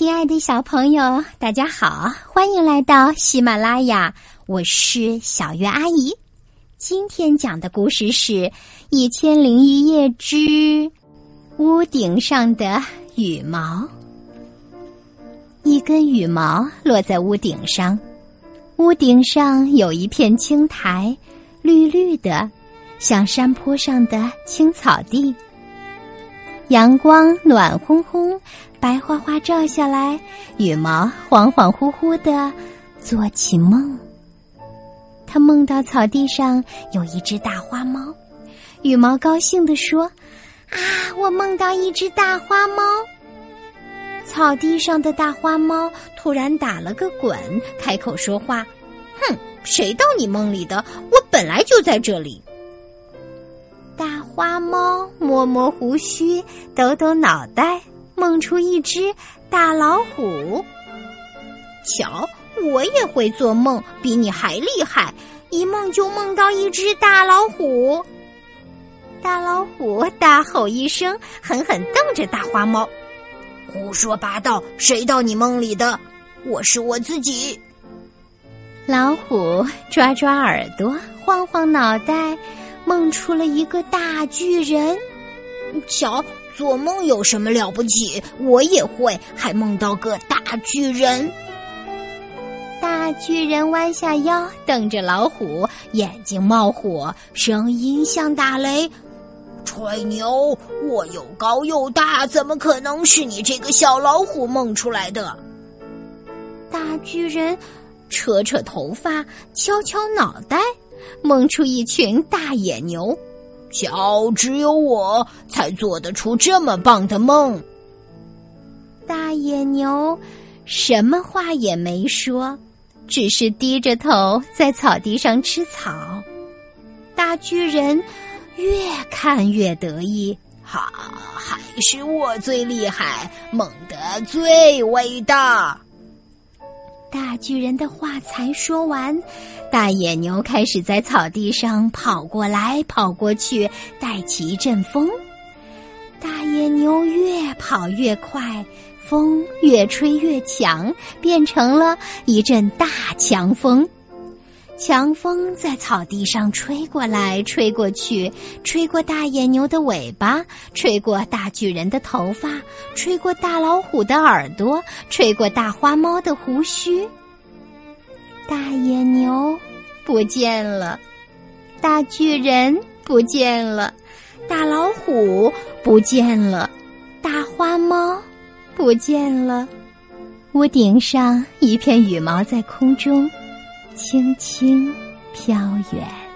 亲爱的小朋友，大家好，欢迎来到喜马拉雅，我是小月阿姨。今天讲的故事是《一千零一夜之屋顶上的羽毛》。一根羽毛落在屋顶上，屋顶上有一片青苔，绿绿的，像山坡上的青草地。阳光暖烘烘，白花花照下来，羽毛恍恍惚惚的做起梦。他梦到草地上有一只大花猫，羽毛高兴地说：“啊，我梦到一只大花猫。”草地上的大花猫突然打了个滚，开口说话：“哼，谁到你梦里的？我本来就在这里。”花猫摸摸胡须，抖抖脑袋，梦出一只大老虎。瞧，我也会做梦，比你还厉害，一梦就梦到一只大老虎。大老虎大吼一声，狠狠瞪着大花猫：“胡说八道！谁到你梦里的？我是我自己。”老虎抓抓耳朵，晃晃脑袋。梦出了一个大巨人，瞧，做梦有什么了不起？我也会，还梦到个大巨人。大巨人弯下腰，瞪着老虎，眼睛冒火，声音像打雷：“吹牛！我又高又大，怎么可能是你这个小老虎梦出来的？”大巨人扯扯头发，敲敲脑袋。梦出一群大野牛，瞧，只有我才做得出这么棒的梦。大野牛什么话也没说，只是低着头在草地上吃草。大巨人越看越得意，哈，还是我最厉害，梦得最伟大。大巨人的话才说完，大野牛开始在草地上跑过来跑过去，带起一阵风。大野牛越跑越快，风越吹越强，变成了一阵大强风。强风在草地上吹过来，吹过去，吹过大野牛的尾巴，吹过大巨人的头发，吹过大老虎的耳朵，吹过大花猫的胡须。大野牛不见了，大巨人不见了，大老虎不见了，大花猫不见了，屋顶上一片羽毛在空中。轻轻飘远。